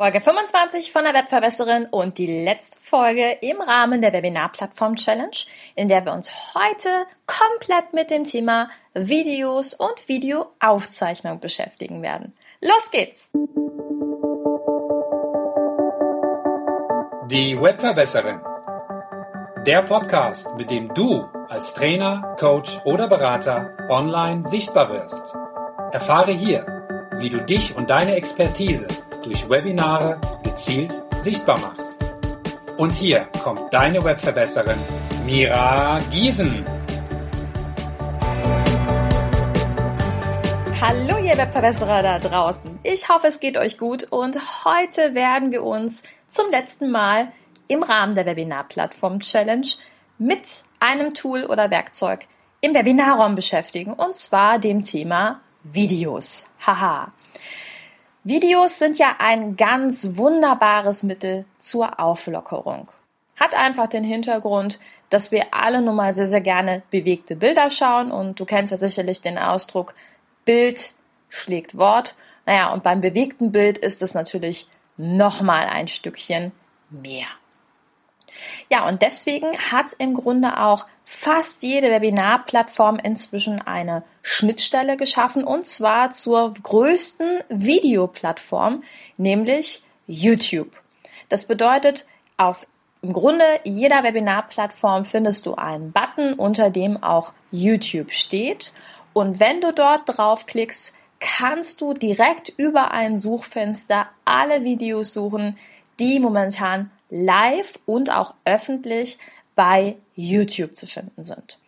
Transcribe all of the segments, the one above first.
Folge 25 von der Webverbesserin und die letzte Folge im Rahmen der Webinar-Plattform Challenge, in der wir uns heute komplett mit dem Thema Videos und Videoaufzeichnung beschäftigen werden. Los geht's! Die Webverbesserin. Der Podcast, mit dem du als Trainer, Coach oder Berater online sichtbar wirst. Erfahre hier, wie du dich und deine Expertise durch Webinare gezielt sichtbar machst. Und hier kommt deine Webverbesserin Mira Giesen. Hallo ihr Webverbesserer da draußen. Ich hoffe, es geht euch gut und heute werden wir uns zum letzten Mal im Rahmen der Webinar-Plattform Challenge mit einem Tool oder Werkzeug im Webinarraum beschäftigen und zwar dem Thema Videos. Haha. Videos sind ja ein ganz wunderbares Mittel zur Auflockerung. Hat einfach den Hintergrund, dass wir alle nun mal sehr, sehr gerne bewegte Bilder schauen und du kennst ja sicherlich den Ausdruck Bild schlägt Wort. Naja, und beim bewegten Bild ist es natürlich nochmal ein Stückchen mehr. Ja, und deswegen hat im Grunde auch fast jede Webinarplattform inzwischen eine Schnittstelle geschaffen und zwar zur größten Videoplattform, nämlich YouTube. Das bedeutet, auf im Grunde jeder Webinarplattform findest du einen Button, unter dem auch YouTube steht. Und wenn du dort draufklickst, kannst du direkt über ein Suchfenster alle Videos suchen, die momentan live und auch öffentlich bei YouTube zu finden sind.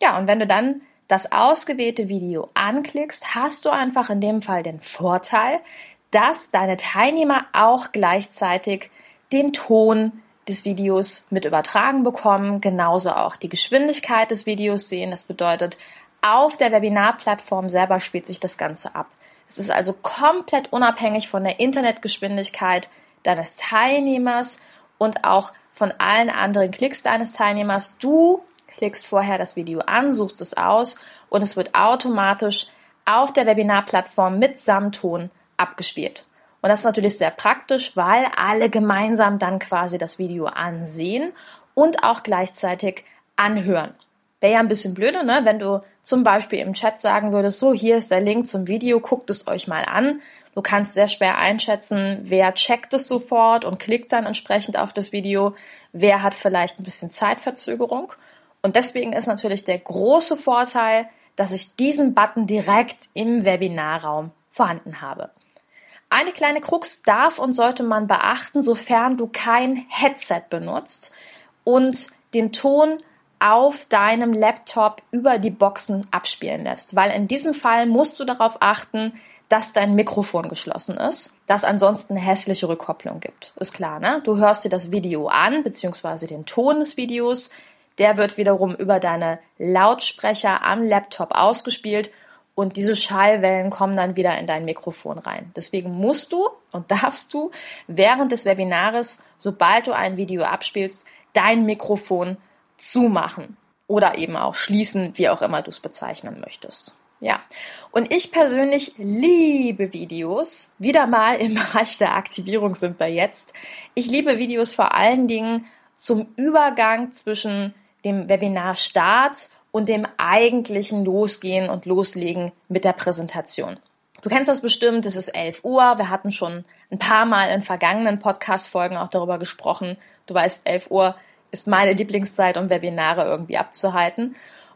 Ja, und wenn du dann das ausgewählte Video anklickst, hast du einfach in dem Fall den Vorteil, dass deine Teilnehmer auch gleichzeitig den Ton des Videos mit übertragen bekommen, genauso auch die Geschwindigkeit des Videos sehen. Das bedeutet, auf der Webinarplattform selber spielt sich das Ganze ab. Es ist also komplett unabhängig von der Internetgeschwindigkeit deines Teilnehmers und auch von allen anderen Klicks deines Teilnehmers. Du klickst vorher das Video an, suchst es aus und es wird automatisch auf der Webinarplattform mit Samton abgespielt. Und das ist natürlich sehr praktisch, weil alle gemeinsam dann quasi das Video ansehen und auch gleichzeitig anhören. Wäre ja ein bisschen blöde, ne? wenn du zum Beispiel im Chat sagen würdest, so, hier ist der Link zum Video, guckt es euch mal an. Du kannst sehr schwer einschätzen, wer checkt es sofort und klickt dann entsprechend auf das Video, wer hat vielleicht ein bisschen Zeitverzögerung. Und deswegen ist natürlich der große Vorteil, dass ich diesen Button direkt im Webinarraum vorhanden habe. Eine kleine Krux darf und sollte man beachten, sofern du kein Headset benutzt und den Ton auf deinem Laptop über die Boxen abspielen lässt. Weil in diesem Fall musst du darauf achten, dass dein Mikrofon geschlossen ist, dass ansonsten hässliche Rückkopplung gibt. Ist klar, ne? Du hörst dir das Video an, beziehungsweise den Ton des Videos. Der wird wiederum über deine Lautsprecher am Laptop ausgespielt und diese Schallwellen kommen dann wieder in dein Mikrofon rein. Deswegen musst du und darfst du während des Webinares, sobald du ein Video abspielst, dein Mikrofon zumachen oder eben auch schließen, wie auch immer du es bezeichnen möchtest. Ja, und ich persönlich liebe Videos. Wieder mal im Bereich der Aktivierung sind wir jetzt. Ich liebe Videos vor allen Dingen zum Übergang zwischen dem Webinarstart und dem eigentlichen Losgehen und Loslegen mit der Präsentation. Du kennst das bestimmt, es ist 11 Uhr. Wir hatten schon ein paar Mal in vergangenen Podcast-Folgen auch darüber gesprochen. Du weißt, 11 Uhr ist meine Lieblingszeit, um Webinare irgendwie abzuhalten.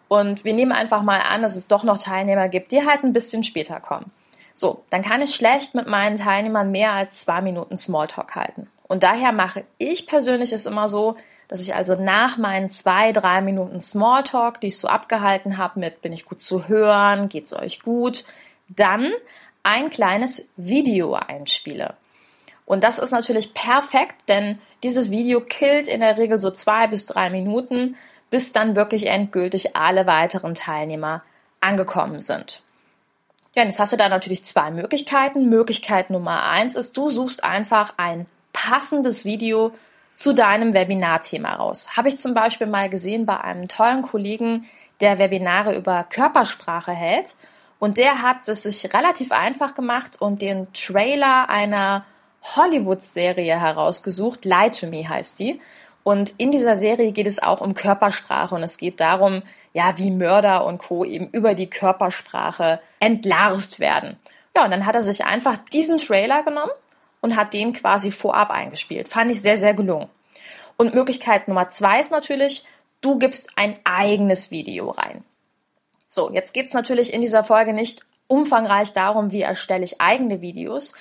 Und wir nehmen einfach mal an, dass es doch noch Teilnehmer gibt, die halt ein bisschen später kommen. So, dann kann ich schlecht mit meinen Teilnehmern mehr als zwei Minuten Smalltalk halten. Und daher mache ich persönlich es immer so, dass ich also nach meinen zwei, drei Minuten Smalltalk, die ich so abgehalten habe mit, bin ich gut zu hören, geht's euch gut, dann ein kleines Video einspiele. Und das ist natürlich perfekt, denn dieses Video killt in der Regel so zwei bis drei Minuten bis dann wirklich endgültig alle weiteren Teilnehmer angekommen sind. Ja, jetzt hast du da natürlich zwei Möglichkeiten. Möglichkeit Nummer eins ist, du suchst einfach ein passendes Video zu deinem Webinarthema raus. Habe ich zum Beispiel mal gesehen bei einem tollen Kollegen, der Webinare über Körpersprache hält. Und der hat es sich relativ einfach gemacht und den Trailer einer Hollywood-Serie herausgesucht. Lie to Me heißt die. Und in dieser Serie geht es auch um Körpersprache und es geht darum, ja, wie Mörder und Co. eben über die Körpersprache entlarvt werden. Ja, und dann hat er sich einfach diesen Trailer genommen und hat den quasi vorab eingespielt. Fand ich sehr, sehr gelungen. Und Möglichkeit Nummer zwei ist natürlich, du gibst ein eigenes Video rein. So, jetzt geht's natürlich in dieser Folge nicht umfangreich darum, wie erstelle ich eigene Videos.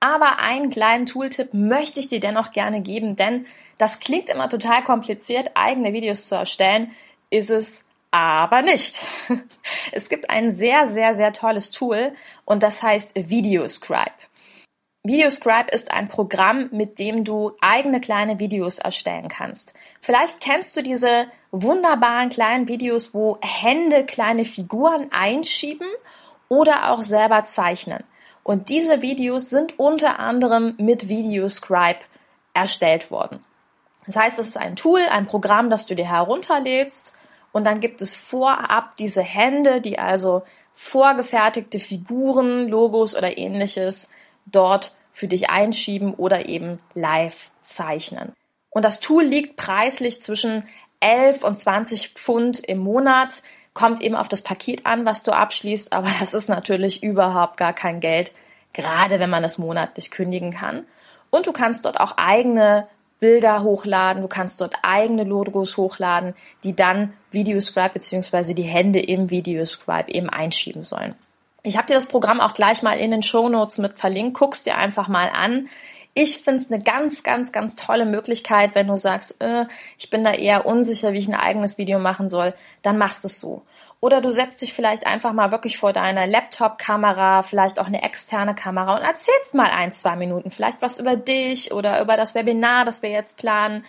Aber einen kleinen Tooltip möchte ich dir dennoch gerne geben, denn das klingt immer total kompliziert, eigene Videos zu erstellen, ist es aber nicht. Es gibt ein sehr, sehr, sehr tolles Tool und das heißt Videoscribe. Videoscribe ist ein Programm, mit dem du eigene kleine Videos erstellen kannst. Vielleicht kennst du diese wunderbaren kleinen Videos, wo Hände kleine Figuren einschieben oder auch selber zeichnen. Und diese Videos sind unter anderem mit Videoscribe erstellt worden. Das heißt, es ist ein Tool, ein Programm, das du dir herunterlädst und dann gibt es vorab diese Hände, die also vorgefertigte Figuren, Logos oder ähnliches dort für dich einschieben oder eben live zeichnen. Und das Tool liegt preislich zwischen 11 und 20 Pfund im Monat. Kommt eben auf das Paket an, was du abschließt, aber das ist natürlich überhaupt gar kein Geld, gerade wenn man es monatlich kündigen kann. Und du kannst dort auch eigene Bilder hochladen, du kannst dort eigene Logos hochladen, die dann Videoscribe bzw. die Hände im Videoscribe eben einschieben sollen. Ich habe dir das Programm auch gleich mal in den Show Notes mit verlinkt. Guckst dir einfach mal an. Ich finde es eine ganz, ganz, ganz tolle Möglichkeit, wenn du sagst, äh, ich bin da eher unsicher, wie ich ein eigenes Video machen soll, dann machst es so. Oder du setzt dich vielleicht einfach mal wirklich vor deiner Laptop-Kamera, vielleicht auch eine externe Kamera und erzählst mal ein, zwei Minuten, vielleicht was über dich oder über das Webinar, das wir jetzt planen,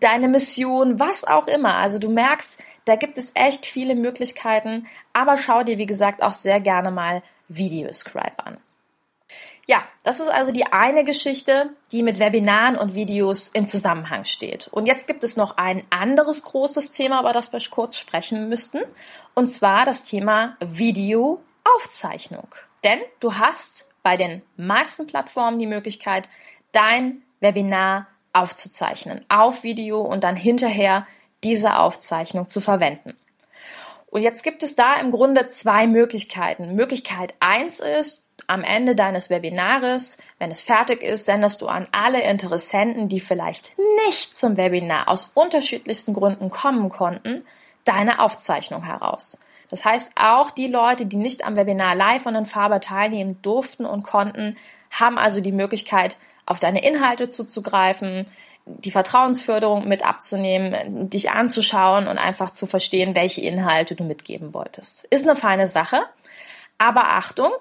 deine Mission, was auch immer. Also du merkst, da gibt es echt viele Möglichkeiten, aber schau dir, wie gesagt, auch sehr gerne mal Videoscribe an. Ja, das ist also die eine Geschichte, die mit Webinaren und Videos im Zusammenhang steht. Und jetzt gibt es noch ein anderes großes Thema, über das wir kurz sprechen müssten, und zwar das Thema Videoaufzeichnung. Denn du hast bei den meisten Plattformen die Möglichkeit, dein Webinar aufzuzeichnen auf Video und dann hinterher diese Aufzeichnung zu verwenden. Und jetzt gibt es da im Grunde zwei Möglichkeiten. Möglichkeit eins ist, am Ende deines Webinares, wenn es fertig ist, sendest du an alle Interessenten, die vielleicht nicht zum Webinar aus unterschiedlichsten Gründen kommen konnten, deine Aufzeichnung heraus. Das heißt, auch die Leute, die nicht am Webinar live und in Farbe teilnehmen durften und konnten, haben also die Möglichkeit, auf deine Inhalte zuzugreifen, die Vertrauensförderung mit abzunehmen, dich anzuschauen und einfach zu verstehen, welche Inhalte du mitgeben wolltest. Ist eine feine Sache. Aber Achtung,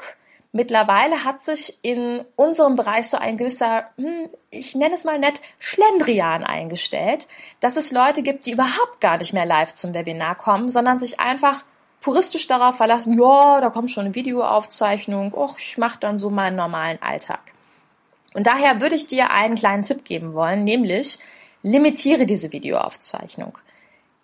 mittlerweile hat sich in unserem Bereich so ein gewisser, hm, ich nenne es mal nett, Schlendrian eingestellt, dass es Leute gibt, die überhaupt gar nicht mehr live zum Webinar kommen, sondern sich einfach puristisch darauf verlassen, ja, da kommt schon eine Videoaufzeichnung, och, ich mache dann so meinen normalen Alltag. Und daher würde ich dir einen kleinen Tipp geben wollen, nämlich limitiere diese Videoaufzeichnung.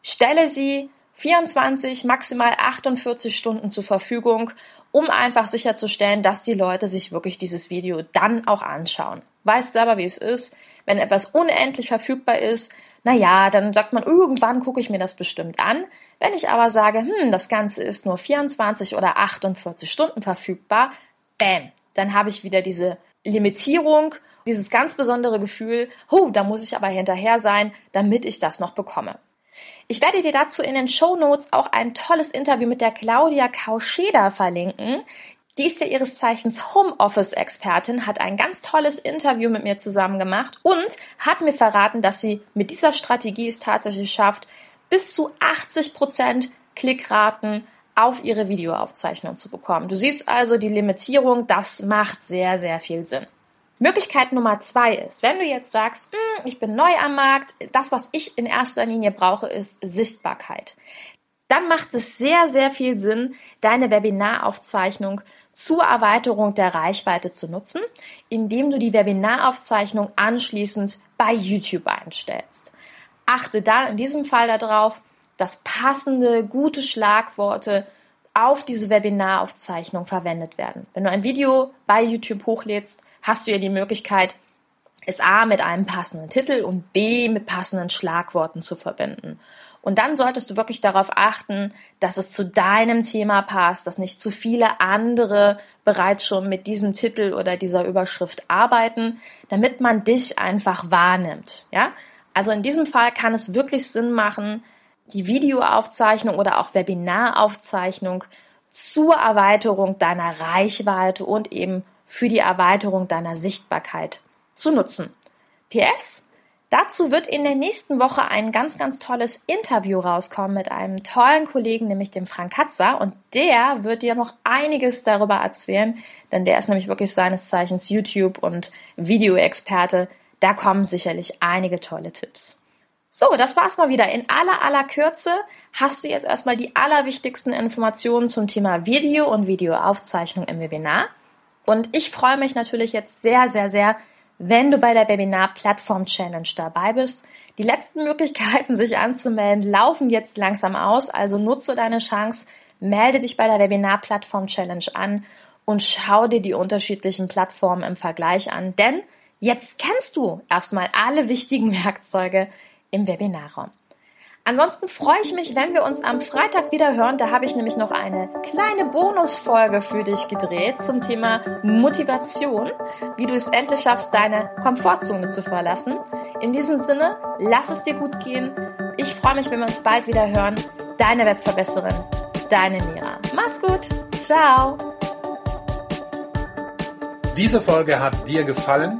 Stelle sie 24, maximal 48 Stunden zur Verfügung, um einfach sicherzustellen, dass die Leute sich wirklich dieses Video dann auch anschauen. Weißt selber, wie es ist. Wenn etwas unendlich verfügbar ist, na ja, dann sagt man, irgendwann gucke ich mir das bestimmt an. Wenn ich aber sage, hm, das Ganze ist nur 24 oder 48 Stunden verfügbar, bam, dann habe ich wieder diese Limitierung, dieses ganz besondere Gefühl, oh, da muss ich aber hinterher sein, damit ich das noch bekomme. Ich werde dir dazu in den Show Notes auch ein tolles Interview mit der Claudia Kauscheda verlinken. Die ist ja ihres Zeichens Homeoffice-Expertin, hat ein ganz tolles Interview mit mir zusammen gemacht und hat mir verraten, dass sie mit dieser Strategie es tatsächlich schafft, bis zu 80 Prozent Klickraten auf ihre Videoaufzeichnung zu bekommen. Du siehst also die Limitierung, das macht sehr, sehr viel Sinn. Möglichkeit Nummer zwei ist, wenn du jetzt sagst, hm, ich bin neu am Markt, das, was ich in erster Linie brauche, ist Sichtbarkeit. Dann macht es sehr, sehr viel Sinn, deine Webinaraufzeichnung zur Erweiterung der Reichweite zu nutzen, indem du die Webinaraufzeichnung anschließend bei YouTube einstellst. Achte da in diesem Fall darauf, dass passende, gute Schlagworte auf diese Webinaraufzeichnung verwendet werden. Wenn du ein Video bei YouTube hochlädst, hast du ja die Möglichkeit, es A mit einem passenden Titel und B mit passenden Schlagworten zu verbinden. Und dann solltest du wirklich darauf achten, dass es zu deinem Thema passt, dass nicht zu viele andere bereits schon mit diesem Titel oder dieser Überschrift arbeiten, damit man dich einfach wahrnimmt. Ja? Also in diesem Fall kann es wirklich Sinn machen, die Videoaufzeichnung oder auch Webinaraufzeichnung zur Erweiterung deiner Reichweite und eben für die Erweiterung deiner Sichtbarkeit zu nutzen. PS, dazu wird in der nächsten Woche ein ganz, ganz tolles Interview rauskommen mit einem tollen Kollegen, nämlich dem Frank Katzer. Und der wird dir noch einiges darüber erzählen, denn der ist nämlich wirklich seines Zeichens YouTube- und Videoexperte. Da kommen sicherlich einige tolle Tipps. So, das war's mal wieder. In aller, aller Kürze hast du jetzt erstmal die allerwichtigsten Informationen zum Thema Video und Videoaufzeichnung im Webinar. Und ich freue mich natürlich jetzt sehr, sehr, sehr, wenn du bei der Webinar Plattform Challenge dabei bist. Die letzten Möglichkeiten, sich anzumelden, laufen jetzt langsam aus, also nutze deine Chance, melde dich bei der Webinar Plattform Challenge an und schau dir die unterschiedlichen Plattformen im Vergleich an, denn jetzt kennst du erstmal alle wichtigen Werkzeuge im Webinarraum. Ansonsten freue ich mich, wenn wir uns am Freitag wieder hören. Da habe ich nämlich noch eine kleine Bonusfolge für dich gedreht zum Thema Motivation, wie du es endlich schaffst, deine Komfortzone zu verlassen. In diesem Sinne, lass es dir gut gehen. Ich freue mich, wenn wir uns bald wieder hören. Deine Webverbesserin, deine Mira. Mach's gut. Ciao. Diese Folge hat dir gefallen?